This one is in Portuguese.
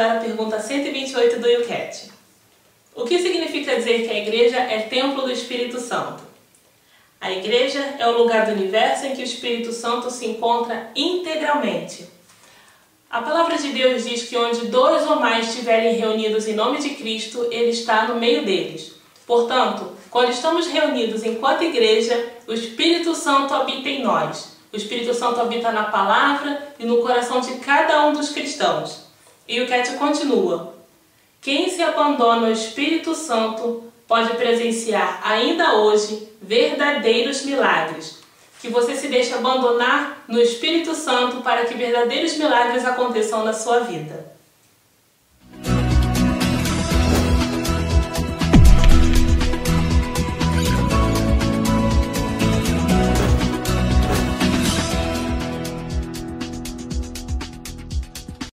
a pergunta 128 do YouCat. O que significa dizer que a igreja é templo do Espírito Santo? A igreja é o lugar do universo em que o Espírito Santo se encontra integralmente. A palavra de Deus diz que onde dois ou mais estiverem reunidos em nome de Cristo, Ele está no meio deles. Portanto, quando estamos reunidos enquanto igreja, o Espírito Santo habita em nós. O Espírito Santo habita na palavra e no coração de cada um dos cristãos. E o Cat continua. Quem se abandona ao Espírito Santo pode presenciar ainda hoje verdadeiros milagres. Que você se deixe abandonar no Espírito Santo para que verdadeiros milagres aconteçam na sua vida.